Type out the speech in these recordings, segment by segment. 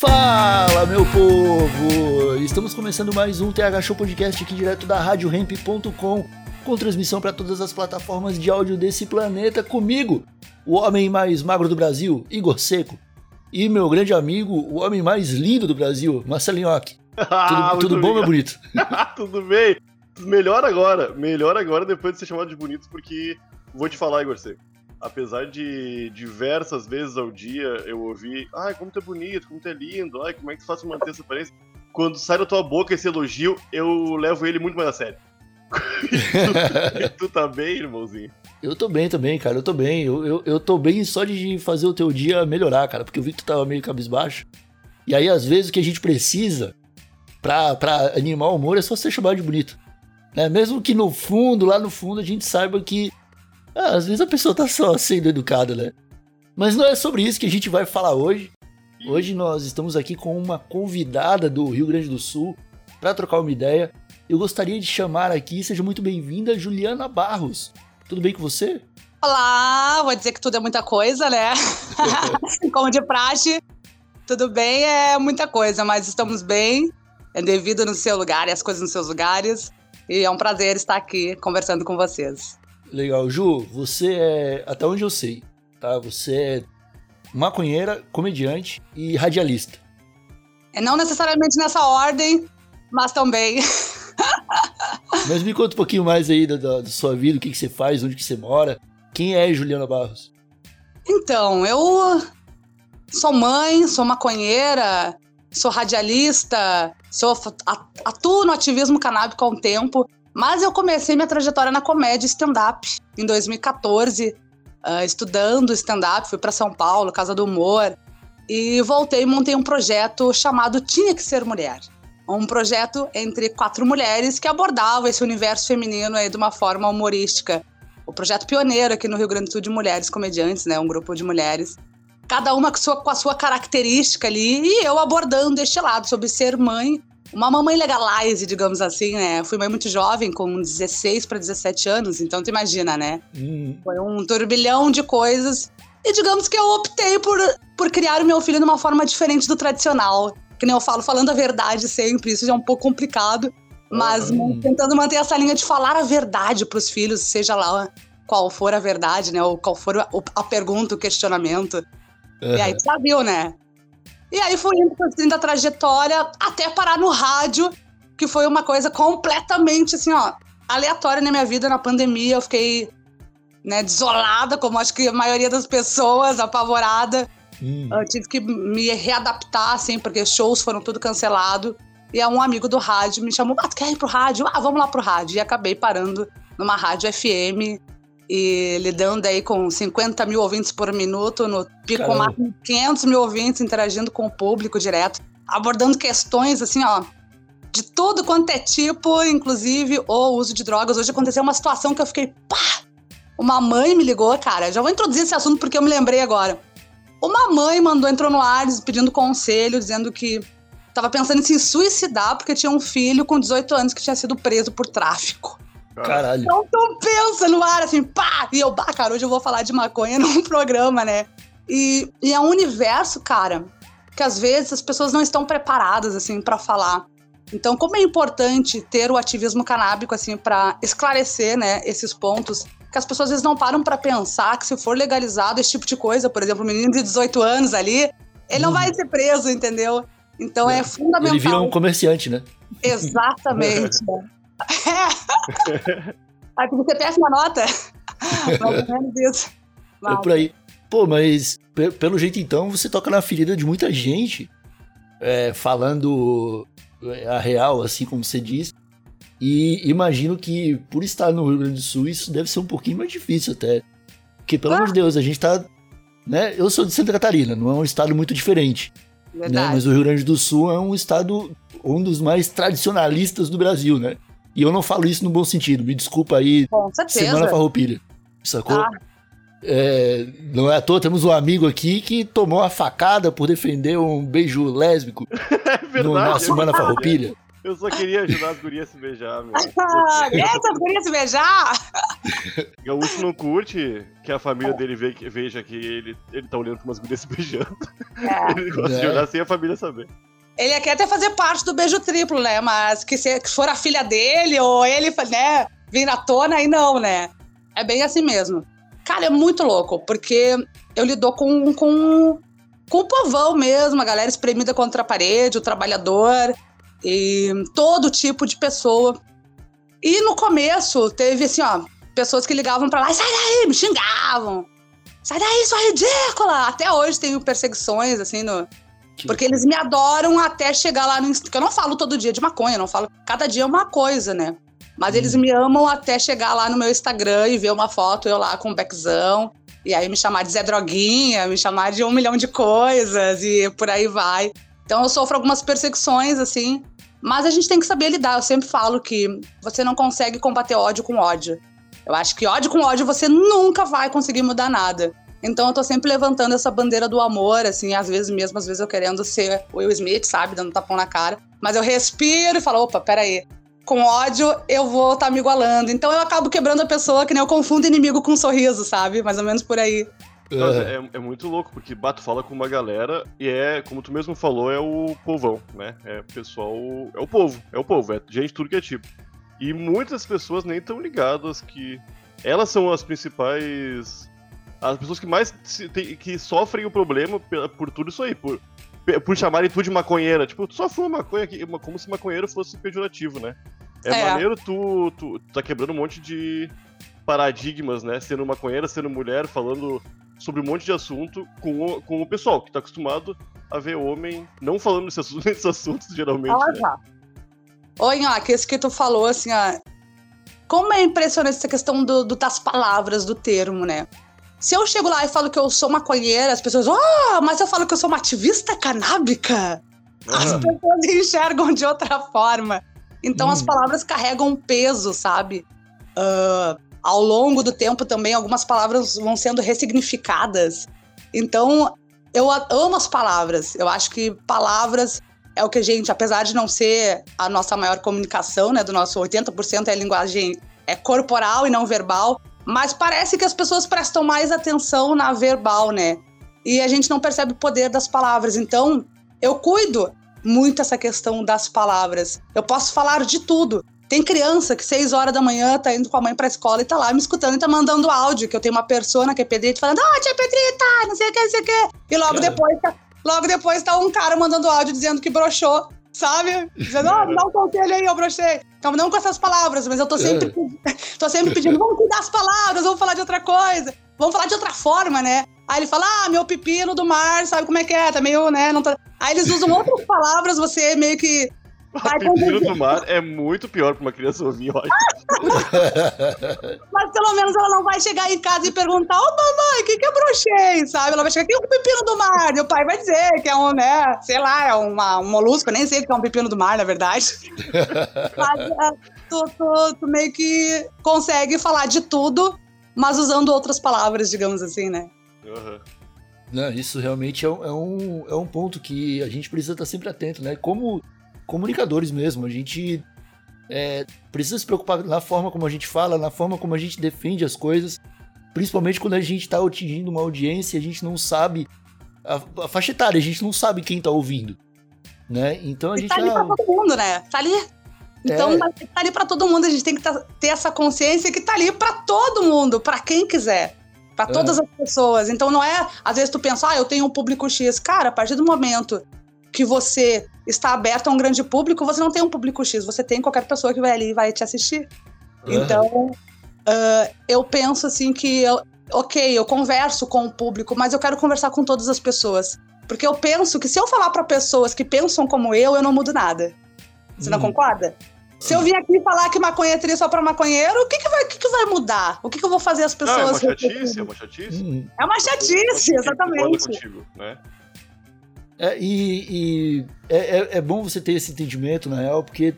Fala, meu povo! Estamos começando mais um TH Show Podcast aqui direto da RadioRamp.com, com transmissão para todas as plataformas de áudio desse planeta, comigo, o homem mais magro do Brasil, Igor Seco, e meu grande amigo, o homem mais lindo do Brasil, Marcelinho Ock. Ah, Tudo, bom, meu bonito? Tudo bem? Melhor agora. Melhor agora depois de ser chamado de bonito, porque vou te falar, Igor Seco. Apesar de diversas vezes ao dia eu ouvir, ai, como tu é bonito, como tu é lindo, ai, como é que tu faz pra manter essa aparência? Quando sai da tua boca esse elogio, eu levo ele muito mais a sério. tu, tu tá bem, irmãozinho? Eu tô bem também, cara, eu tô bem. Eu, eu, eu tô bem só de fazer o teu dia melhorar, cara, porque eu vi que tu tava meio cabisbaixo. E aí, às vezes, o que a gente precisa pra, pra animar o humor é só ser chamado de bonito. Né? Mesmo que no fundo, lá no fundo, a gente saiba que ah, às vezes a pessoa tá só sendo educada, né? Mas não é sobre isso que a gente vai falar hoje. Hoje nós estamos aqui com uma convidada do Rio Grande do Sul para trocar uma ideia. Eu gostaria de chamar aqui, seja muito bem-vinda, Juliana Barros. Tudo bem com você? Olá, vou dizer que tudo é muita coisa, né? Como de praxe, tudo bem é muita coisa, mas estamos bem, é devido no seu lugar e as coisas nos seus lugares. E é um prazer estar aqui conversando com vocês. Legal. Ju, você é, até onde eu sei, tá? Você é maconheira, comediante e radialista. É não necessariamente nessa ordem, mas também. Mas me conta um pouquinho mais aí da, da- da sua vida, o que, que você faz, onde que você mora. Quem é Juliana Barros? Então, eu sou mãe, sou maconheira, sou radialista, sou, atuo no ativismo canábico há um tempo, mas eu comecei minha trajetória na comédia stand-up em 2014, ah, estudando stand-up, fui para São Paulo, Casa do Humor, e voltei e montei um projeto chamado Tinha Que Ser Mulher. Um projeto entre quatro mulheres que abordava esse universo feminino aí de uma forma humorística o projeto pioneiro aqui no Rio Grande do Sul de mulheres comediantes, né? Um grupo de mulheres, cada uma com, sua, com a sua característica ali, e eu abordando este lado sobre ser mãe, uma mamãe legalize, digamos assim, né? Fui mãe muito jovem, com 16 para 17 anos, então tu imagina, né? Hum, Foi um turbilhão de coisas. E digamos que eu optei por, por criar o meu filho de uma forma diferente do tradicional. Que nem eu falo, falando a verdade sempre, isso já é um pouco complicado. Mas Uhum. tentando manter essa linha de falar a verdade para os filhos, seja lá qual for a verdade, né? Ou qual for a, a pergunta, o questionamento. E aí, tu já viu, né? E aí fui indo construindo a trajetória até parar no rádio, que foi uma coisa completamente, assim, ó, aleatória na minha vida na pandemia. Eu fiquei, né, desolada, como acho que a maioria das pessoas, apavorada. hum. Eu tive que me readaptar, assim, porque shows foram tudo cancelado. E aí um amigo do rádio me chamou, ah, tu quer ir pro rádio? Ah, vamos lá pro rádio. E acabei parando numa rádio FM e lidando aí com 50 mil ouvintes por minuto, no pico Caramba. máximo 500 mil ouvintes, interagindo com o público direto, abordando questões, assim, ó, de tudo quanto é tipo, inclusive o uso de drogas. Hoje aconteceu uma situação que eu fiquei, pá! Uma mãe me ligou, cara. Já vou introduzir esse assunto porque eu me lembrei agora. Uma mãe mandou, entrou no ar pedindo conselho, dizendo que tava pensando em se suicidar porque tinha um filho com 18 anos que tinha sido preso por tráfico. Caralho. Então tu pensa no ar, assim, pá! E eu, bah, cara, hoje eu vou falar de maconha num programa, né? E, e é um universo, cara, que às vezes as pessoas não estão preparadas, assim, pra falar. Então, como é importante ter o ativismo canábico, assim, pra esclarecer, né, esses pontos, que as pessoas às vezes não param pra pensar que se for legalizado esse tipo de coisa, por exemplo, um menino de 18 anos ali, ele não Uhum. vai ser preso, entendeu? Então é, É. fundamental. Ele vira um comerciante, né? Exatamente. é. Aí que você péssima nota. Mais ou menos isso. É por aí. Pô, mas pe- pelo jeito então você toca na ferida de muita gente, é, falando é, a real, assim como você diz. E imagino que por estar no Rio Grande do Sul isso deve ser um pouquinho mais difícil até. Porque, pelo amor de Deus, a gente tá né? Eu sou de Santa Catarina, não é um estado muito diferente. Né? Mas o Rio Grande do Sul é um estado, um dos mais tradicionalistas do Brasil, né? E eu não falo isso no bom sentido, me desculpa aí, Com certeza. Semana Farroupilha. Sacou? Ah. É, não é à toa, temos um amigo aqui que tomou a facada por defender um beijo lésbico É verdade. no, na é Semana verdade. Farroupilha. Eu só queria ajudar as gurias a se beijar, meu. Ah, essa queria se beijar? Gaúcho não curte que a família dele ve- veja que ele, ele tá olhando pra umas gurias se beijando. É. Ele gosta de É. olhar sem a família saber. Ele quer até fazer parte do beijo triplo, né? Mas que se que for a filha dele ou ele, né, vir à tona, aí não, né? É bem assim mesmo. Cara, é muito louco, porque eu lido com, com, com o povão mesmo, a galera espremida contra a parede, o trabalhador, e todo tipo de pessoa. E no começo teve assim, ó, pessoas que ligavam pra lá, sai daí, me xingavam. Sai daí, sua ridícula! Até hoje tenho perseguições, assim, no, porque eles me adoram até chegar lá no. Porque eu não falo todo dia de maconha, não falo. Cada dia é uma coisa, né? Mas eles me amam até chegar lá no meu Instagram e ver uma foto eu lá com o beckzão. E aí me chamar de Zé Droguinha, me chamar de um milhão de coisas e por aí vai. Então eu sofro algumas perseguições, assim. Mas a gente tem que saber lidar. Eu sempre falo que você não consegue combater ódio com ódio. Eu acho que ódio com ódio você nunca vai conseguir mudar nada. Então eu tô sempre levantando essa bandeira do amor, assim, às vezes mesmo, às vezes eu querendo ser o Will Smith, sabe? Dando tapão na cara. Mas eu respiro e falo, opa, peraí. Com ódio, eu vou estar tá me igualando. Então eu acabo quebrando a pessoa, que nem eu confundo inimigo com um sorriso, sabe? Mais ou menos por aí. É. é, é muito louco, porque Bato fala com uma galera e é, como tu mesmo falou, é o povão, né? É o pessoal. É o povo, é o povo, é gente tudo que é tipo. E muitas pessoas nem estão ligadas que elas são as principais. As pessoas que mais se- que sofrem o problema pe- por tudo isso aí, por, por chamarem tu de maconheira. Tipo, tu só fuma maconha aqui, como se maconheiro fosse pejorativo, né? É, É. maneiro tu, tu, tu tá quebrando um monte de paradigmas, né? Sendo maconheira, sendo mulher, falando sobre um monte de assunto com o, com o pessoal que tá acostumado a ver homem não falando nesses assuntos, assuntos geralmente. Fala né? já. Ô, Nhoque, isso que tu falou, assim, ó. Como é impressionante essa questão do, do- das palavras, do termo, né? Se eu chego lá e falo que eu sou maconheira, as pessoas, oh, mas eu falo que eu sou uma ativista canábica. As Aham. pessoas enxergam de outra forma. Então as Hum. palavras carregam um peso, sabe? Ah, ao longo do tempo também, algumas palavras vão sendo ressignificadas. Então, eu amo as palavras. Eu acho que palavras é o que a gente, apesar de não ser a nossa maior comunicação, né? Do nosso 80% é linguagem é corporal e não verbal, mas parece que as pessoas prestam mais atenção na verbal, né? E a gente não percebe o poder das palavras. Então, eu cuido muito essa questão das palavras. Eu posso falar de tudo. Tem criança que seis horas da manhã tá indo com a mãe pra escola e tá lá me escutando e tá mandando áudio, que eu tenho uma persona que é Pedrita falando, ah, tia Pedrita, não sei o que, não sei o que. E logo depois, tá, logo depois tá um cara mandando áudio dizendo que broxou, sabe? Dizendo, ó, me dá um conselho aí, eu brochei. Então, não com essas palavras, mas eu tô sempre, tô sempre pedindo, vamos cuidar das palavras, vamos falar de outra coisa, vamos falar de outra forma, né? Aí ele fala, ah, meu pepino do mar, sabe como é que é? Tá meio, né? Não tá... Aí eles usam outras palavras, você meio que Pepino do mar é muito pior pra uma criança ouvir, ó. Mas pelo menos ela não vai chegar em casa e perguntar, ô mamãe, o que, que eu brochei? Sabe? Ela vai chegar aqui, o pepino do mar. E o pai vai dizer que é um, né, sei lá, é uma, um molusco, eu nem sei o que é um pepino do mar, na verdade. mas é, tu, tu, tu meio que consegue falar de tudo, mas usando outras palavras, digamos assim, né? Aham. Não, isso realmente é um, é, um, é um ponto que a gente precisa estar sempre atento, né? Como comunicadores mesmo, a gente é, precisa se preocupar na forma como a gente fala, na forma como a gente defende as coisas, principalmente quando a gente está atingindo uma audiência e a gente não sabe a, a faixa etária, a gente não sabe quem está ouvindo, né? Então a E gente tá ali pra ah, todo mundo, né? Tá ali. Então É. tá ali pra todo mundo, a gente tem que tá- ter essa consciência que tá ali pra todo mundo, pra quem quiser. Pra É. todas as pessoas. Então não é, às vezes tu pensa, ah, eu tenho um público X. Cara, a partir do momento que você está aberto a um grande público, você não tem um público X, você tem qualquer pessoa que vai ali e vai te assistir. Então, ah, eu penso assim que, eu- ok, eu converso com o público, mas eu quero conversar com todas as pessoas. Porque eu penso que se eu falar pra pessoas que pensam como eu, eu não mudo nada. Você não Hum. concorda? Se eu vim aqui falar que maconha é tri só pra maconheiro, o que que vai, o que que vai mudar? O que que eu vou fazer as Não, é pessoas... uma chatice, é uma chatice. Hum. É uma chatice, exatamente. contigo, né? É, e e é, é, é bom você ter esse entendimento, na real, porque,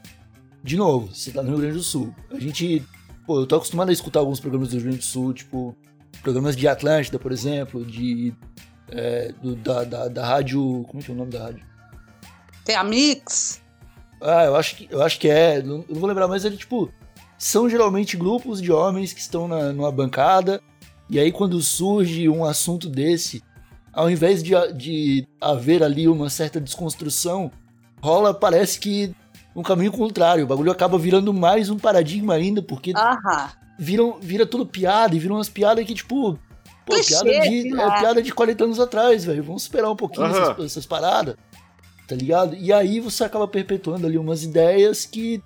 de novo, você tá no Rio Grande do Sul. A gente. Pô, eu tô acostumado a escutar alguns programas do Rio Grande do Sul, tipo, programas de Atlântida, por exemplo, de. é, do- da, da, da rádio. Como é que é o nome da rádio? Tem a Mix, Ah, eu acho que, eu acho que é. Não, eu não vou lembrar, mas ele, tipo. São geralmente grupos de homens que estão na, numa bancada. E aí, quando surge um assunto desse, ao invés de, de haver ali uma certa desconstrução, rola, parece que um caminho contrário. O bagulho acaba virando mais um paradigma ainda, porque aham. viram, vira tudo piada e viram umas piadas que, tipo. Pô, Clichê, piada de, é piada de 40 anos atrás, velho. Vamos esperar um pouquinho essas, essas paradas. Tá ligado? E aí você acaba perpetuando ali umas ideias que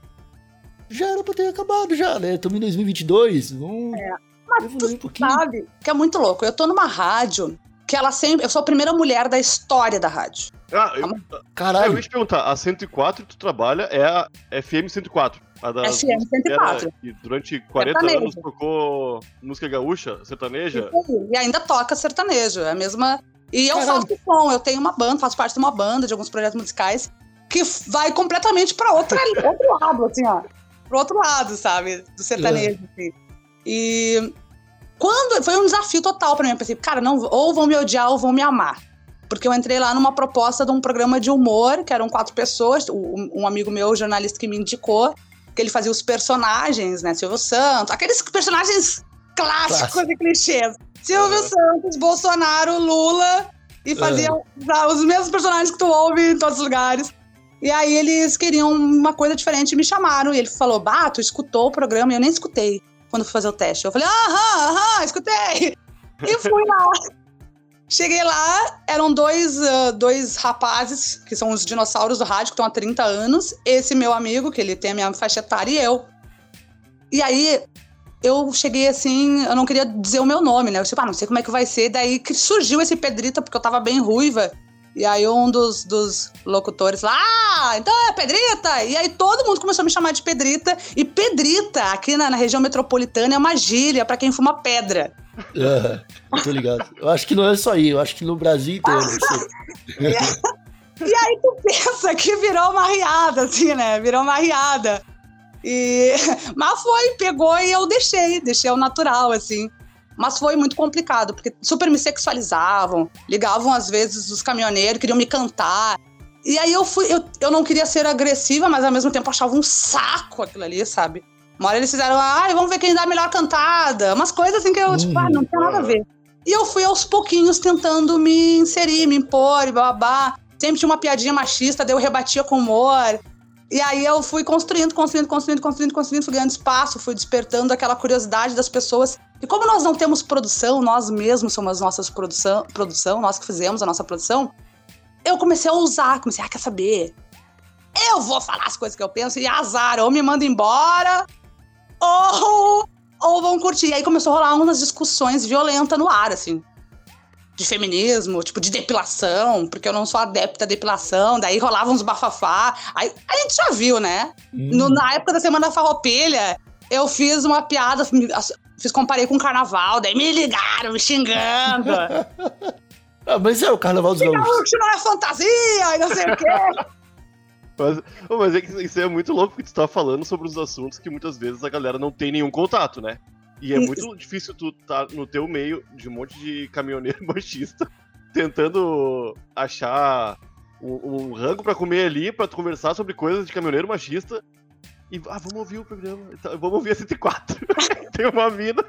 já era pra ter acabado já, né? Estamos em 2022, vamos É, Mas um tu pouquinho. sabe que é muito louco. Eu tô numa rádio que ela sempre... Eu sou a primeira mulher da história da rádio. Ah, eu, ah, eu Caralho, ia te perguntar, a 104 que tu trabalha é a FM 104. A da, FM 104. que durante 40 Sertanejo. anos tocou música gaúcha, sertaneja. E ainda toca sertanejo. É a mesma. E eu Caralho. faço som, eu tenho uma banda, faço parte de uma banda, de alguns projetos musicais, que vai completamente pra outra, outro lado, assim, ó. Pro outro lado, sabe? Do sertanejo. assim. E quando. Foi um desafio total pra mim. Eu pensei, cara, não, ou vão me odiar ou vão me amar. Porque eu entrei lá numa proposta de um programa de humor, que eram quatro pessoas, um, um amigo meu, jornalista, que me indicou, que ele fazia os personagens, né? Silvio Santos, aqueles personagens clássicos Clássico. e clichês. Silvio Uhum. Santos, Bolsonaro, Lula, e fazia os- os mesmos personagens que tu ouve em todos os lugares. E aí eles queriam uma coisa diferente e me chamaram. E ele falou: Bah, tu escutou o programa? E eu nem escutei quando fui fazer o teste. Eu falei: Aham, aham, escutei. E fui lá. Cheguei lá, eram dois, ah, dois rapazes, que são os dinossauros do rádio, que estão há 30 anos. Esse meu amigo, que ele tem a minha faixa etária, e eu. E aí, eu cheguei assim, eu não queria dizer o meu nome, né? Eu disse, ah, não sei como é que vai ser. Daí surgiu esse Pedrita, porque eu tava bem ruiva. E aí um dos, dos locutores lá, ah, então é Pedrita! E aí todo mundo começou a me chamar de Pedrita. E Pedrita, aqui na, na região metropolitana, é uma gíria pra quem fuma pedra. Eu tô ligado. Eu acho que não é só aí, eu acho que no Brasil inteiro. E aí tu pensa que virou uma riada, assim, né? Virou uma riada. E... Mas foi, pegou e eu deixei, deixei ao natural, assim. Mas foi muito complicado, porque super me sexualizavam, ligavam às vezes os caminhoneiros, queriam me cantar. E aí eu fui, eu, eu não queria ser agressiva, mas ao mesmo tempo achava um saco aquilo ali, sabe? Uma hora eles fizeram, ai, vamos ver quem dá a melhor cantada. Umas coisas assim que eu, tipo, ah, não tem nada a ver. E eu fui aos pouquinhos tentando me inserir, me impor e babá. Sempre tinha uma piadinha machista, daí eu rebatia com humor. E aí eu fui construindo, construindo, construindo, construindo, construindo, fui ganhando espaço, fui despertando aquela curiosidade das pessoas. E como nós não temos produção, nós mesmos somos as nossas produção, produção, nós que fizemos a nossa produção, eu comecei a usar, comecei, ah, quer saber? Eu vou falar as coisas que eu penso e azar, ou me manda embora, ou, ou vão curtir. E aí começou a rolar umas discussões violentas no ar, assim. De feminismo, tipo, de depilação, porque eu não sou adepta à depilação, daí rolavam uns bafafá. Aí a gente já viu, né? Hum, No- na época da Semana da Farroupilha, eu fiz uma piada, fiz comparei com o carnaval, daí me ligaram, me xingando. Ah, mas é o Carnaval dos Gaúchos. Gaúcho não é fantasia, e não sei o quê. Mas, mas é que isso é muito louco, porque tu tá falando sobre os assuntos que muitas vezes a galera não tem nenhum contato, né? E é muito difícil tu tá no teu meio de um monte de caminhoneiro machista tentando achar um, um rango pra comer ali, pra tu conversar sobre coisas de caminhoneiro machista. E, ah, vamos ouvir o programa, tá, vamos ouvir a 104. tem uma mina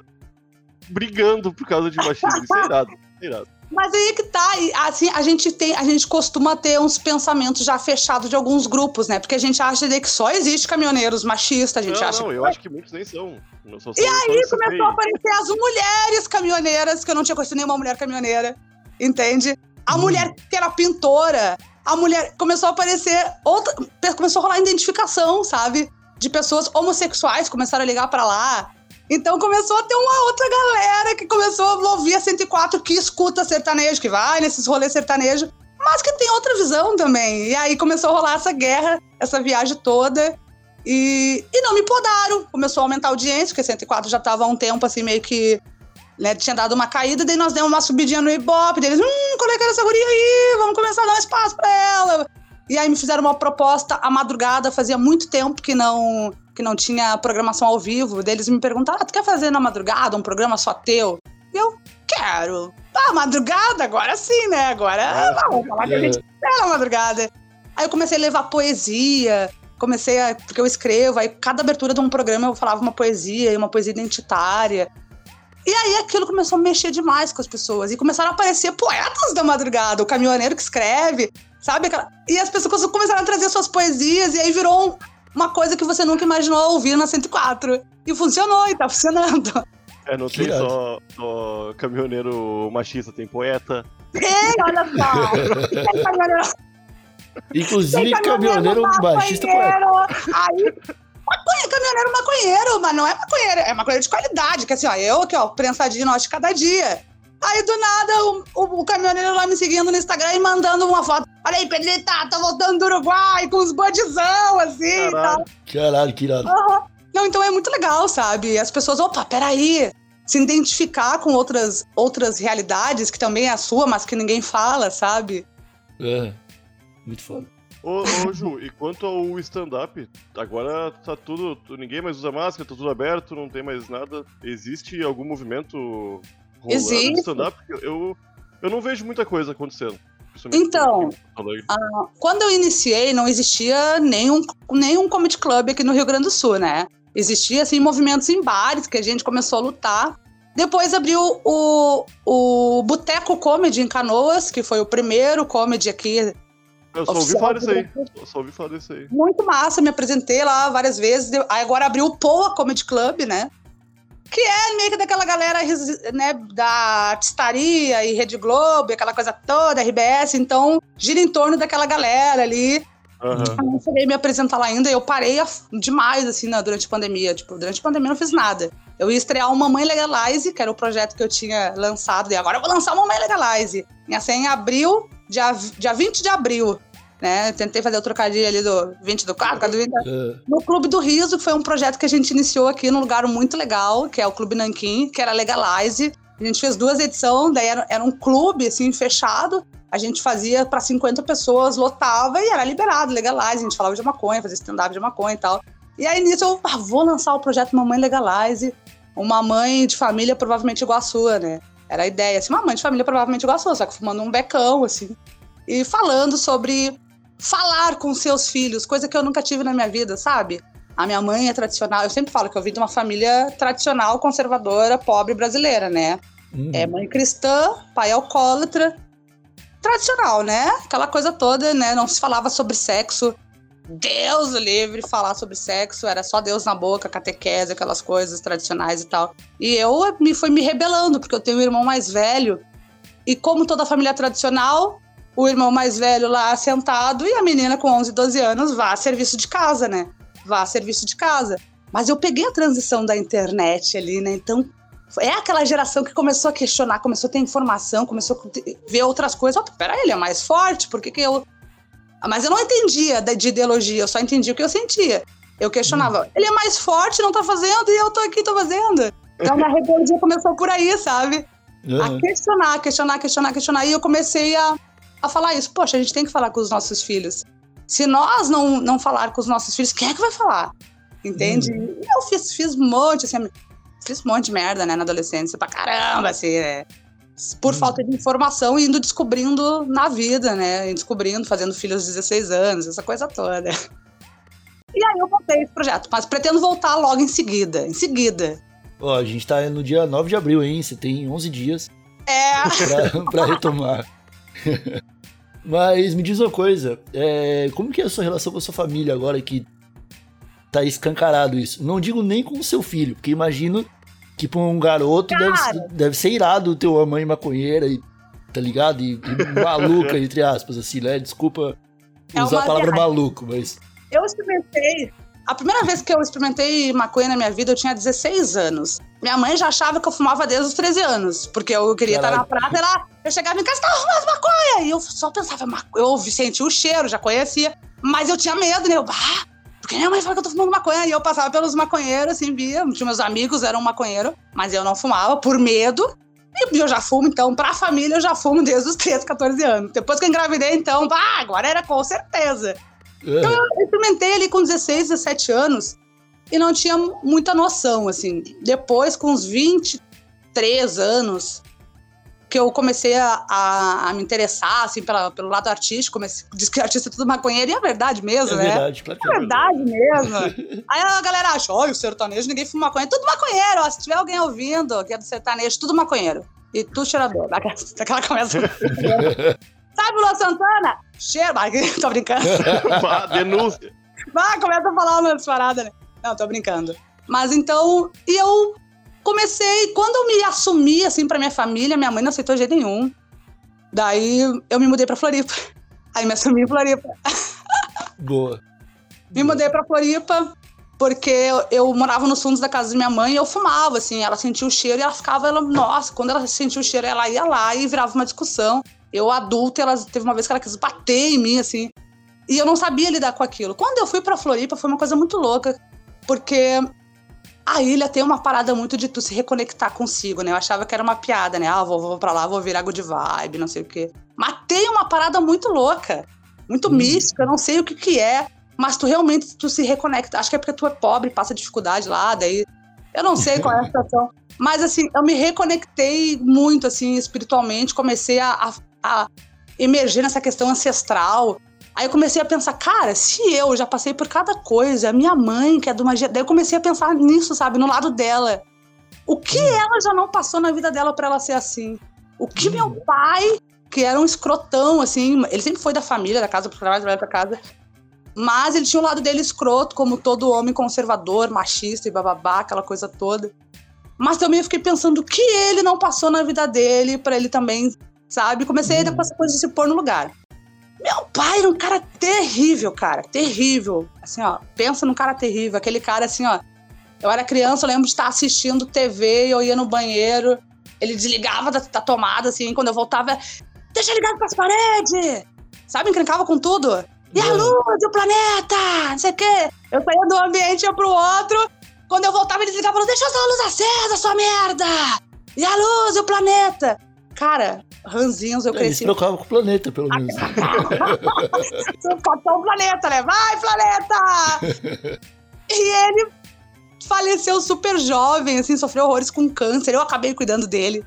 brigando por causa de machismo. Isso é irado, é irado. Mas aí que tá, assim, a gente tem, a gente costuma ter uns pensamentos já fechados de alguns grupos, né? Porque a gente acha que só existe caminhoneiros machistas, a gente Não, acha não, que eu acho que muitos nem são. E aí começou a aparecer as mulheres caminhoneiras, que eu não tinha conhecido nenhuma mulher caminhoneira, entende? A Hum. mulher que era pintora, a mulher começou a aparecer outra, começou a rolar identificação, sabe? De pessoas homossexuais começaram a ligar pra lá. Então começou a ter uma outra galera que começou a ouvir a 104 que escuta sertanejo, que vai nesses rolês sertanejo, mas que tem outra visão também. E aí começou a rolar essa guerra, essa viagem toda. E, e não me podaram. Começou a aumentar a audiência, porque 104 já tava há um tempo assim, meio que. Né, tinha dado uma caída, daí nós demos uma subidinha no Ibope, deles, hum, qual é essa guria aí? Vamos começar a dar um espaço pra ela. E aí me fizeram uma proposta à madrugada, fazia muito tempo que não que não tinha programação ao vivo. Deles me perguntaram: ah, tu quer fazer na madrugada um programa só teu? E eu quero. Ah, madrugada, agora sim, né? Agora vamos falar que a gente quer na madrugada. Aí eu comecei a levar poesia, comecei a. Porque eu escrevo, aí cada abertura de um programa eu falava uma poesia, uma poesia identitária. E aí aquilo começou a mexer demais com as pessoas. E começaram a aparecer poetas da madrugada, o caminhoneiro que escreve, sabe? E as pessoas começaram a trazer suas poesias, e aí virou um, uma coisa que você nunca imaginou ouvir na 104. E funcionou, e tá funcionando. É, não tem só, só caminhoneiro machista, tem poeta. Ei, olha só! Tem caminhoneiro, Inclusive, tem caminhoneiro machista poeta. maconheiro. Aí, maconha, caminhoneiro maconheiro, mas não é maconheiro, é maconheiro de qualidade, que assim, ó, eu aqui, ó, prensadinho nós de cada dia. Aí, do nada, o, o, o caminhoneiro lá me seguindo no Instagram e mandando uma foto. Olha aí, Pedrita, tá, tô voltando do Uruguai com os budizão, assim, e tal. Caralho, que irado. Aham. Não, então é muito legal, sabe? As pessoas, opa, peraí. Se identificar com outras, outras realidades, que também é a sua, mas que ninguém fala, sabe? É. Muito foda. Ô, ô, Ju, e quanto ao stand-up, agora tá tudo. tu- Ninguém mais usa máscara, tá tudo aberto, não tem mais nada. Existe algum movimento rolando Existe. de stand-up? Eu, eu não vejo muita coisa acontecendo. Então, Alegre. Quando eu iniciei, não existia nenhum, nenhum comedy club aqui no Rio Grande do Sul, né? Existia, assim, movimentos em bares que a gente começou a lutar. Depois abriu o, o Boteco Comedy em Canoas, que foi o primeiro comedy aqui. Eu só ouvi falar disso aí. Eu só ouvi falar disso aí. Muito massa, me apresentei lá várias vezes. Aí agora abriu o Poa Comedy Club, né? Que é meio que daquela galera né, da artistaria e Rede Globo, e aquela coisa toda, RBS. Então, gira em torno daquela galera ali. Eu não cheguei me apresentar lá ainda, eu parei demais, assim, na- durante a pandemia. Tipo, durante a pandemia eu não fiz nada. Eu ia estrear o Mamãe Legalize, que era o projeto que eu tinha lançado, e agora eu vou lançar o Mamãe Legalize. Ia ser em abril, dia, dia 20 de abril, né? Eu tentei fazer o trocadilho ali do 20 do 4, do 20 É. no Clube do Riso, que foi um projeto que a gente iniciou aqui num lugar muito legal, que é o Clube Nanquim, que era Legalize. A gente fez duas edições, daí era, era um clube, assim, fechado. A gente fazia para 50 pessoas, lotava e era liberado, Legalize. A gente falava de maconha, fazia stand-up de maconha e tal. E aí nisso eu ah, vou lançar o projeto Mamãe Legalize. Uma mãe de família provavelmente igual a sua, né? Era a ideia, assim, uma mãe de família provavelmente igual a sua, só que fumando um becão, assim. E falando sobre falar com seus filhos, coisa que eu nunca tive na minha vida, sabe? A minha mãe é tradicional, eu sempre falo que eu vim de uma família tradicional, conservadora, pobre brasileira, né? Hum. É mãe cristã, pai alcoólatra, tradicional, né? Aquela coisa toda, né? Não se falava sobre sexo. Deus livre falar sobre sexo, era só Deus na boca, catequese, aquelas coisas tradicionais e tal. E eu me fui me rebelando, porque eu tenho um irmão mais velho. E como toda família tradicional, o irmão mais velho lá sentado e a menina com 11, 12 anos vá a serviço de casa, né? Vá a serviço de casa. Mas eu peguei a transição da internet ali, né? Então, é aquela geração que começou a questionar, começou a ter informação, começou a ver outras coisas. Opa, peraí, ele é mais forte, por que que eu... Mas eu não entendia de ideologia, eu só entendia o que eu sentia. Eu questionava, ele é mais forte, não tá fazendo, e eu tô aqui, tô fazendo. Então, minha rebeldia começou por aí, sabe? a Aham. questionar, questionar, questionar, questionar. E eu comecei a, a falar isso. Poxa, a gente tem que falar com os nossos filhos. Se nós não, não falar com os nossos filhos, quem é que vai falar? Entende? E eu fiz, fiz um monte, assim, fiz um monte de merda, né, na adolescência, pra caramba, assim, né? Por falta de informação e indo descobrindo na vida, né? Descobrindo, fazendo filhos de 16 anos, essa coisa toda. E aí eu montei esse projeto, mas pretendo voltar logo em seguida, em seguida. Ó, a gente tá no dia 9 de abril, hein? Você tem 11 dias É, pra, pra retomar. Mas me diz uma coisa, é, como que é a sua relação com a sua família agora que tá escancarado isso? Não digo nem com o seu filho, porque imagino que pra um garoto deve, ser- deve ser irado ter uma mãe maconheira e, tá ligado? E, e maluca, entre aspas, assim, né? Desculpa É usar a palavra viagem. maluco, mas... Eu experimentei. A primeira vez que eu experimentei maconha na minha vida, eu tinha 16 anos. Minha mãe já achava que eu fumava desde os 13 anos, porque eu queria estar na Caralho. praia e lá. Eu chegava em casa, tava fumando maconha! E eu só pensava. Eu senti o cheiro, já conhecia. Mas eu tinha medo, né? Eu, ah, Porque minha mãe fala que eu tô fumando maconha. E eu passava pelos maconheiros, assim, via. Meus amigos eram maconheiros, mas eu não fumava por medo. E eu já fumo, então, pra família eu já fumo desde os 13, 14 anos. Depois que eu engravidei, então, ah, agora era com certeza. Então eu experimentei ali com 16, 17 anos e não tinha muita noção, assim. Depois, com uns 23 anos, que eu comecei a, a, a me interessar, assim, pela, pelo lado artístico, comecei, diz que artista é tudo maconheiro, e é verdade mesmo, É né? verdade, claro que É é. verdade mesmo. Aí a galera acha, olha, o sertanejo, ninguém fuma maconha. Tudo maconheiro, ó. Se tiver alguém ouvindo que é do sertanejo, tudo maconheiro. E tu cheirador. Daquela, daquela começa. Sabe o Luan Santana? Cheiro. Tô brincando. Denúncia. Vai, começa a falar umas paradas, né? Não, tô brincando. Mas então, e eu comecei, quando eu me assumi, assim, pra minha família, minha mãe não aceitou de jeito nenhum. Daí eu me mudei pra Floripa. Aí me assumi em Floripa. Boa. Me mudei pra Floripa porque eu, eu morava nos fundos da casa da minha mãe e eu fumava, assim. Ela sentia o cheiro e ela ficava, ela, nossa, quando ela sentia o cheiro, ela ia lá e virava uma discussão. Eu, adulta, ela teve uma vez que ela quis bater em mim, assim. E eu não sabia lidar com aquilo. Quando eu fui pra Floripa, foi uma coisa muito louca, porque a ilha tem uma parada muito de tu se reconectar consigo, né? Eu achava que era uma piada, né? Ah, vou, vou pra lá, vou virar good vibe, não sei o quê. Mas tem uma parada muito louca, muito mística, eu não sei o que que é, mas tu realmente tu se reconecta. Acho que é porque tu é pobre, passa dificuldade lá, daí eu não sei qual é a situação. Mas assim, eu me reconectei muito assim espiritualmente, comecei a, a, a emergir nessa questão ancestral. Aí eu comecei a pensar, cara, se eu já passei por cada coisa, a minha mãe, que é de uma. Daí eu comecei a pensar nisso, sabe, no lado dela. O que ela já não passou na vida dela pra ela ser assim? O que meu pai, que era um escrotão, assim, ele sempre foi da família, da casa pro trabalho, trabalho pra casa. Mas ele tinha um lado dele escroto, como todo homem conservador, machista e bababá, aquela coisa toda. Mas também eu fiquei pensando o que ele não passou na vida dele pra ele também, sabe? Comecei a com essa coisa de se pôr no lugar. Meu pai era um cara terrível, cara. Terrível. Assim, ó. Pensa num cara terrível. Aquele cara, assim, ó. Eu era criança, eu lembro de estar assistindo TV e eu ia no banheiro. Ele desligava da, da tomada, assim, quando eu voltava. Deixa ligado pras paredes! Sabe? Encrencava com tudo. E a luz, o planeta! Não sei o quê. Eu saía do ambiente ia pro outro. Quando eu voltava, ele desligava Deixa essa luz acesa, sua merda! E a luz, o planeta! Cara, ranzinhos, eu se cresci. preocupava com o planeta, pelo menos. Seu Capitão Planeta, né? Vai, planeta! e ele faleceu super jovem, assim, sofreu horrores com câncer. Eu acabei cuidando dele.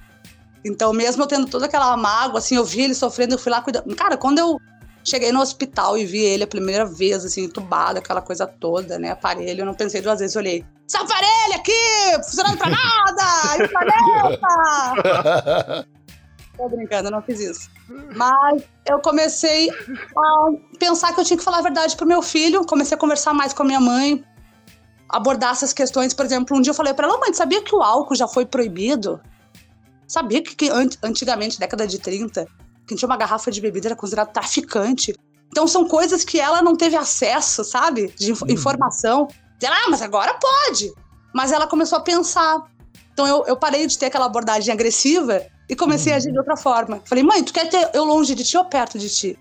Então, mesmo eu tendo toda aquela mágoa, assim, eu vi ele sofrendo, eu fui lá cuidando. Cara, quando eu cheguei no hospital e vi ele a primeira vez, assim, entubado, aquela coisa toda, né? Aparelho, eu não pensei duas vezes, eu olhei. Esse aparelho aqui, funcionando pra nada! E o planeta! Tô brincando, eu não fiz isso. Mas eu comecei a pensar que eu tinha que falar a verdade pro meu filho. Comecei a conversar mais com a minha mãe, abordar essas questões. Por exemplo, um dia eu falei pra ela, mãe, sabia que o álcool já foi proibido? Sabia que, que an- antigamente, década de 30, quem tinha uma garrafa de bebida era considerado traficante? Então são coisas que ela não teve acesso, sabe? De inf- informação. Ela, ah, mas agora pode. Mas ela começou a pensar. Então eu, eu parei de ter aquela abordagem agressiva e comecei a agir de outra forma. Falei, mãe, tu quer ter eu longe de ti ou perto de ti?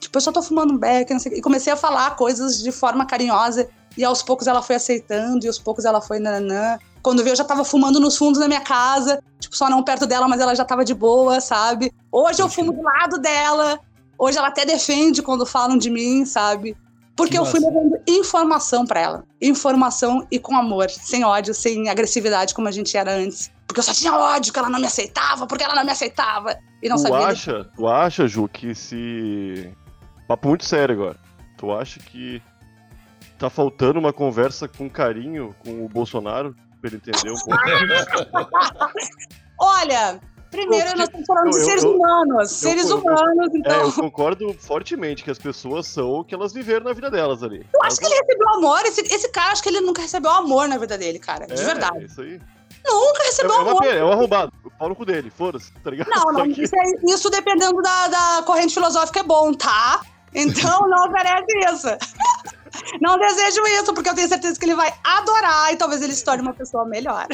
Tipo, eu só tô fumando um beck, não sei. E comecei a falar coisas de forma carinhosa. E aos poucos ela foi aceitando, e aos poucos ela foi nananã. Quando veio, eu já tava fumando nos fundos da minha casa. Tipo, só não perto dela, mas ela já tava de boa, sabe? Hoje eu fumo do lado dela. Hoje ela até defende quando falam de mim, sabe? Porque Que eu fui levando informação pra ela. Informação e com amor, sem ódio, sem agressividade como a gente era antes. Porque eu só tinha ódio, que ela não me aceitava, porque ela não me aceitava. E não tu sabia. acha, tu acha, Ju, que se. Papo muito sério agora. Tu acha que tá faltando uma conversa com carinho com o Bolsonaro? Pra ele entender um pouco. Olha, primeiro nós estamos falando eu- de seres eu- humanos. seres eu- humanos, É, então. eu concordo fortemente que as pessoas são o que elas viveram na vida delas ali. Eu acho que ele recebeu amor. Esse, esse cara, acho que ele nunca recebeu amor na vida dele, cara. De é, verdade. Isso aí. Nunca É, recebeu é uma amor. pena, é um arrombado. O pau no cu dele, foda-se, tá ligado? Não, não. Isso, é- isso dependendo da, da corrente filosófica é bom, tá? Então não oferece isso. Não desejo isso, porque eu tenho certeza que ele vai adorar e talvez ele se torne uma pessoa melhor.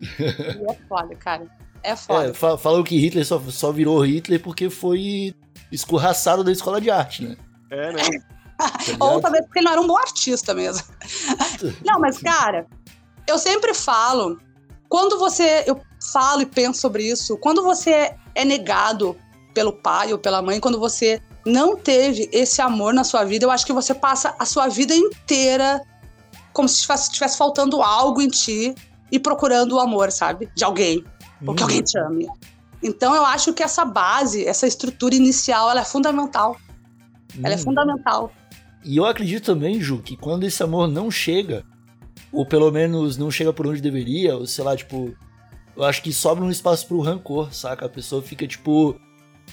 E é foda, cara. É foda. É, fa- falam que Hitler só, só virou Hitler porque foi escorraçado da escola de arte, né? É, né? Ou talvez porque ele não era um bom artista mesmo. não, mas, cara, eu sempre falo, quando você. Eu falo e penso sobre isso, quando você é negado pelo pai ou pela mãe, quando você não teve esse amor na sua vida, eu acho que você passa a sua vida inteira como se estivesse faltando algo em ti e procurando o amor, sabe? De alguém. Ou que Hum. alguém te ame. Então eu acho que essa base, essa estrutura inicial, ela é fundamental. Ela é Hum. fundamental. E eu acredito também, Ju, que quando esse amor não chega, ou pelo menos não chega por onde deveria, ou sei lá, tipo, eu acho que sobra um espaço pro rancor, saca? A pessoa fica tipo,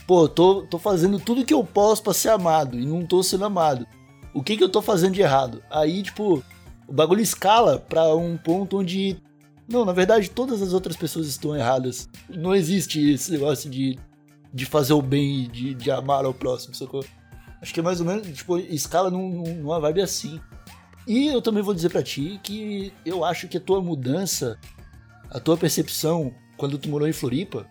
pô, tô, tô fazendo tudo que eu posso pra ser amado e não tô sendo amado. O que que eu tô fazendo de errado? Aí, tipo, o bagulho escala pra um ponto onde. Não, na verdade, todas as outras pessoas estão erradas. Não existe esse negócio de, de fazer o bem e de, de amar ao próximo, sacou? Acho que é mais ou menos, tipo, escala num, num- numa vibe assim. E eu também vou dizer pra ti que eu acho que a tua mudança, a tua percepção quando tu morou em Floripa,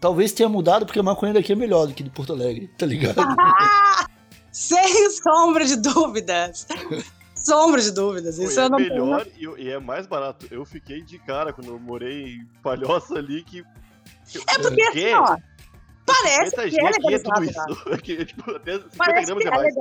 talvez tenha mudado porque a maconha daqui é melhor do que de Porto Alegre, tá ligado? Sem sombra de dúvidas. sombra de dúvidas. Isso é eu não tenho- melhor e, e é mais barato. Eu fiquei de cara quando eu morei em Palhoça ali que. É porque assim, ó. Parece 50 que é é tudo legalizado. isso. Aqui, tipo, até 50 Parece que é é mais.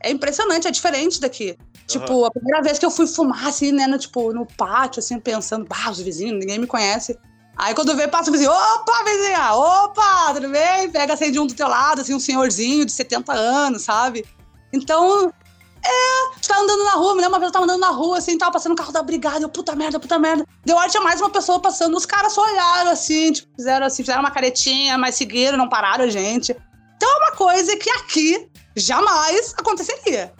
É impressionante, é diferente daqui. Tipo, a primeira vez que eu fui fumar, assim, né, no, tipo, no pátio, assim, pensando, bah, os vizinhos, ninguém me conhece. Aí quando vê, passa o vizinho, opa, vizinha, opa, tudo bem? Pega, acende um do teu lado, assim, um senhorzinho de 70 anos, sabe? Então, é, tu tá andando na rua, me lembro uma vez eu tava andando na rua, assim, tava passando o carro da brigada, eu, puta merda, puta merda. Deu hora, tinha mais uma pessoa passando, os caras só olharam, assim, tipo, fizeram assim, fizeram uma caretinha, mas seguiram, não pararam a gente. Então é uma coisa que aqui jamais aconteceria.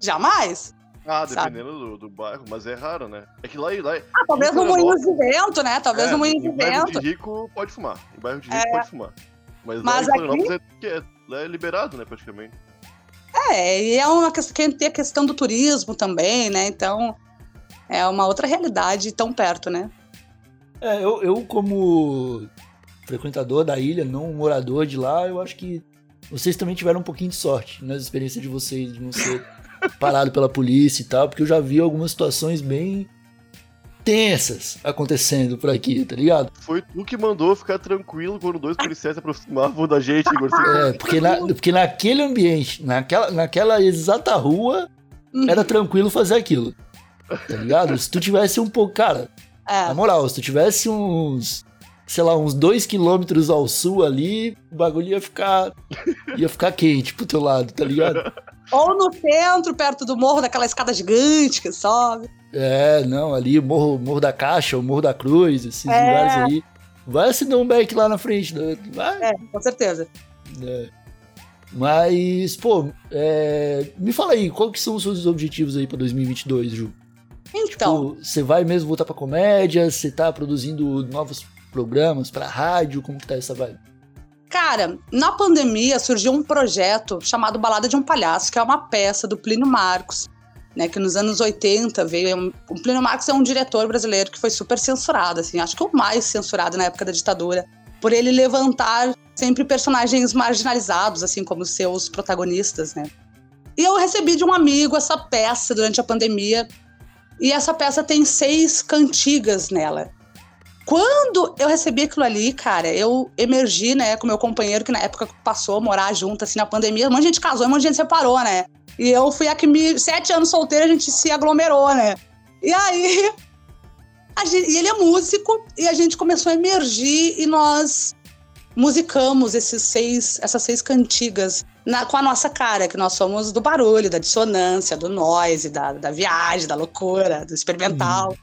Jamais. Ah, dependendo do, do bairro, mas é raro, né? É que lá, lá Ah, talvez no moinho de vento, né? Talvez é, no moinho de em bairro vento. de rico pode fumar. Em bairro de rico pode fumar. Mas, Mas lá em Florianópolis é, é, é liberado, né, praticamente. É, e é uma questão que tem a questão do turismo também, né? Então é uma outra realidade tão perto, né? É, eu, eu como frequentador da ilha, não morador de lá, eu acho que vocês também tiveram um pouquinho de sorte nas experiências de vocês, de não ser parado pela polícia e tal, porque eu já vi algumas situações bem tensas acontecendo por aqui, tá ligado? Foi tu que mandou ficar tranquilo quando dois policiais se aproximavam da gente, Igor. É, porque, na- porque naquele ambiente, naquela, naquela exata rua, Uhum. era tranquilo fazer aquilo. Tá ligado? Se tu tivesse um pouco. Cara, É. na moral, se tu tivesse uns. Sei lá, uns dois quilômetros ao sul ali, o bagulho ia ficar. ia ficar quente pro teu lado, tá ligado? Ou no centro, perto do morro, daquela escada gigante que sobe. É, não, ali, Morro, Morro da Caixa, o Morro da Cruz, esses É. lugares aí. Vai se dar um back lá na frente, né? vai. É, com certeza. É. Mas, pô, é, me fala aí, qual que são os seus objetivos aí pra 2022, Ju? Então, Tipo, você vai mesmo voltar pra comédia? Você tá produzindo novos programas pra rádio? Como que tá essa vibe? cara, na pandemia surgiu um projeto chamado Balada de um Palhaço, que é uma peça do Plínio Marcos, né? Que nos anos 80 veio. O Plínio Marcos é um diretor brasileiro que foi super censurado, assim, acho que o mais censurado na época da ditadura, por ele levantar sempre personagens marginalizados, assim como seus protagonistas, né? E eu recebi de um amigo essa peça durante a pandemia. E essa peça tem seis cantigas nela. Quando eu recebi aquilo ali, cara, eu emergi, né, com meu companheiro, que na época passou a morar junto, assim, na pandemia. Um monte de gente casou, um monte de gente separou, né? E eu fui a que me. Sete anos solteira, a gente se aglomerou, né? E aí. gente- e ele é músico, e a gente começou a emergir e nós musicamos esses seis, essas seis cantigas na- com a nossa cara, que nós somos do barulho, da dissonância, do noise, da, da viagem, da loucura, do experimental.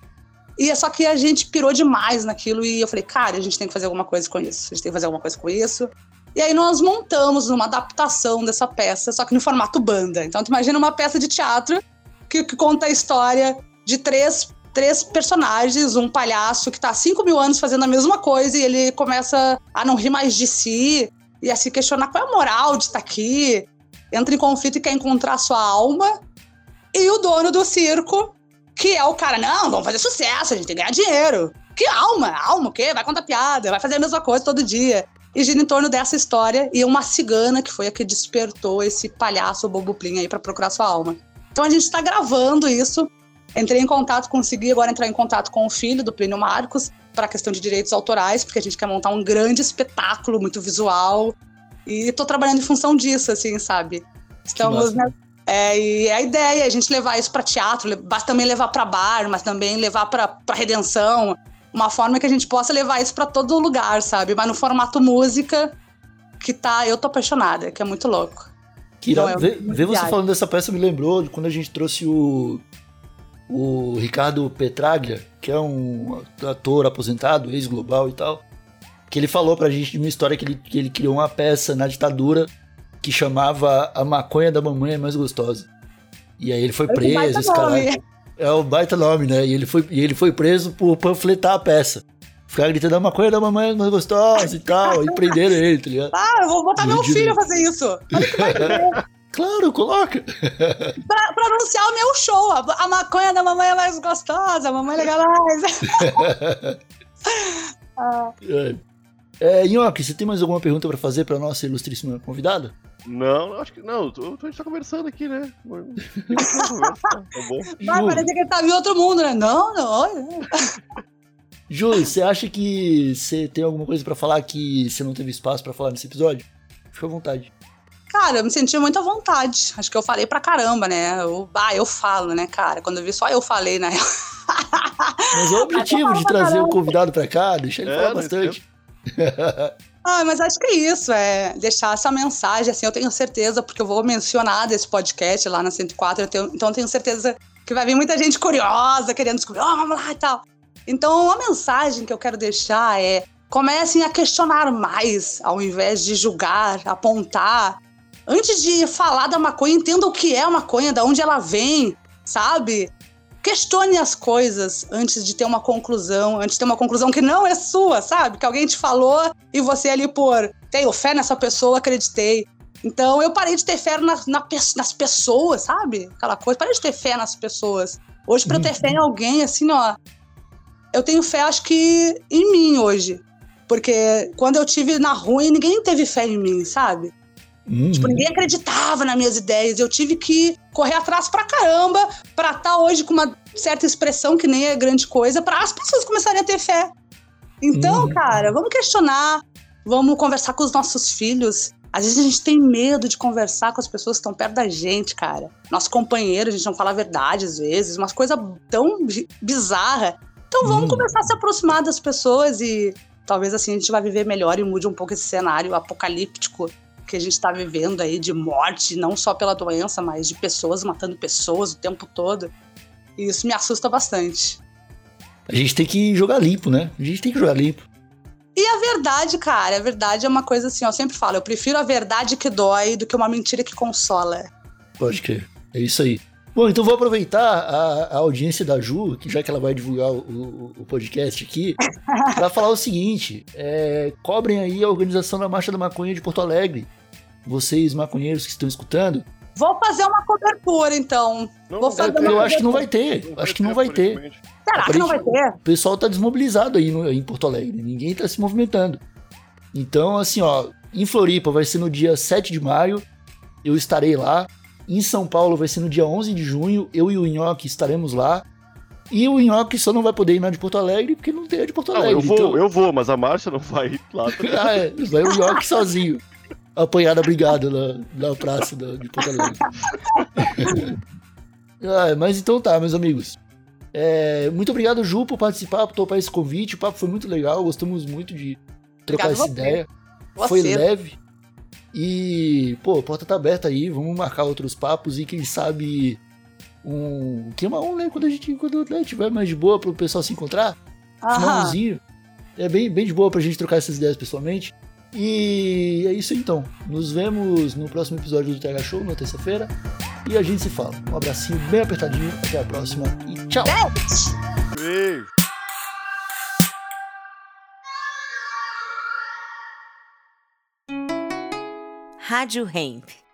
E é só que a gente pirou demais naquilo e eu falei, cara, a gente tem que fazer alguma coisa com isso. A gente tem que fazer alguma coisa com isso. E aí nós montamos uma adaptação dessa peça, só que no formato banda. Então tu imagina uma peça de teatro que, que conta a história de três, três personagens, um palhaço que tá há cinco mil anos fazendo a mesma coisa e ele começa a não rir mais de si e a se questionar qual é a moral de estar aqui. Entra em conflito e quer encontrar sua alma. E o dono do circo que é o cara, não, vamos fazer sucesso, a gente tem que ganhar dinheiro. Que alma? Alma o quê? Vai contar piada, vai fazer a mesma coisa todo dia. E gira em torno dessa história e uma cigana que foi a que despertou esse palhaço Bobo Plin aí para procurar sua alma. Então a gente está gravando isso. Entrei em contato, consegui agora entrar em contato com o filho do Plínio Marcos para a questão de direitos autorais, porque a gente quer montar um grande espetáculo muito visual. E estou trabalhando em função disso, assim, sabe? Estamos, né? É, e é a ideia, a gente levar isso para teatro, basta também levar para bar, mas também levar para redenção, uma forma que a gente possa levar isso para todo lugar, sabe? Mas no formato música, que tá, eu tô apaixonada, que é muito louco. Que então, é ver, ver você falando dessa peça me lembrou de quando a gente trouxe o o Ricardo Petraglia, que é um ator aposentado, ex-global e tal, que ele falou pra gente de uma história que ele, que ele criou uma peça na ditadura que chamava A Maconha da Mamãe é Mais Gostosa. E aí ele foi preso, esse cara. É o baita nome, né? E ele foi, e ele foi preso por panfletar a peça. Ficar gritando a maconha da mamãe é mais gostosa e tal. e prenderam ele, tá ligado? Ah, eu vou botar meu filho a fazer isso. Olha que vai Claro, coloca. pra, pra, anunciar o meu show. A, a, maconha da mamãe é mais gostosa, a mamãe é legal mais. ah. É, é Nhoque, você tem mais alguma pergunta para fazer para nossa ilustríssima convidada? Não, acho que não. Tô, tô, a gente tá conversando aqui, né? tá bom. Vai parecer que ele tá em outro mundo, né? Não, não. Ju, você acha que você tem alguma coisa para falar que você não teve espaço para falar nesse episódio? Fica à vontade. Cara, eu me senti muito à vontade. Acho que eu falei pra caramba, né? Eu, ah, eu falo, né, cara? Quando eu vi, só eu falei, né? Mas é o objetivo de trazer o convidado pra cá, deixar ele é, falar bastante. ah, mas acho que é isso, é deixar essa mensagem, assim, eu tenho certeza, porque eu vou mencionar desse podcast lá na 104, eu tenho, então eu tenho certeza que vai vir muita gente curiosa, querendo descobrir, oh, vamos lá e tal. Então, a mensagem que eu quero deixar é comecem a questionar mais, ao invés de julgar, apontar, antes de falar da maconha, entenda o que é a maconha, de onde ela vem, sabe? Questione as coisas antes de ter uma conclusão, antes de ter uma conclusão que não é sua, sabe? Que alguém te falou e você ali por tenho fé nessa pessoa, acreditei. Então eu parei de ter fé na, na, nas pessoas, sabe? Aquela coisa, parei de ter fé nas pessoas. Hoje, para ter fé em alguém, assim, ó, eu tenho fé, acho que em mim hoje. Porque quando eu tive na rua, ninguém teve fé em mim, sabe? Uhum. Tipo, ninguém acreditava nas minhas ideias. Eu tive que correr atrás pra caramba pra estar tá hoje com uma certa expressão que nem é grande coisa, para as pessoas começarem a ter fé. Então, uhum. cara, vamos questionar, vamos conversar com os nossos filhos. Às vezes a gente tem medo de conversar com as pessoas que estão perto da gente, cara. Nosso companheiro, a gente não fala a verdade às vezes, umas coisas tão bizarras. Então vamos uhum. começar a se aproximar das pessoas e talvez assim a gente vai viver melhor e mude um pouco esse cenário apocalíptico que a gente está vivendo aí de morte, não só pela doença, mas de pessoas matando pessoas o tempo todo. E isso me assusta bastante. A gente tem que jogar limpo, né? A gente tem que jogar limpo. E a verdade, cara, a verdade é uma coisa assim, eu sempre falo, eu prefiro a verdade que dói do que uma mentira que consola. Pode crer. É isso aí. Bom, então vou aproveitar a, a, audiência da Ju, que já que ela vai divulgar o, o, o podcast aqui, para falar o seguinte: é, cobrem aí a organização da Marcha da Maconha de Porto Alegre vocês maconheiros que estão escutando. Vou fazer uma cobertura, então. Não, Vou fazer eu acho que não vai ter. Não acho que não vai ter. Será que não vai ter? O pessoal tá desmobilizado aí no, em Porto Alegre. Ninguém tá se movimentando. Então, assim, ó, em Floripa vai ser no dia 7 de maio. Eu estarei lá. Em São Paulo vai ser no dia 11 de junho. Eu e o Nhoque estaremos lá. E o Nhoque só não vai poder ir na de Porto Alegre porque não tem a de Porto Alegre. Não, eu vou, então... eu vou, mas a Márcia não vai lá. ah, é, vai o Nhoque sozinho apanhada brigado na, na praça da, de Porto Alegre. ah, mas então tá, meus amigos. É, muito obrigado, Ju, por participar, por topar esse convite. O papo foi muito legal, gostamos muito de trocar Obrigado essa ideia. Foi leve. E, pô, a porta tá aberta aí, vamos marcar outros papos e quem sabe um. Queima um, né? Quando a gente quando, né, tiver mais de boa pro pessoal se encontrar. Finalzinho. É bem, bem de boa pra gente trocar essas ideias pessoalmente. E é isso então. Nos vemos no próximo episódio do TH Show, na terça-feira. E a gente se fala. Um abracinho bem apertadinho. Até a próxima e tchau. Beijo. Rádio Hemp.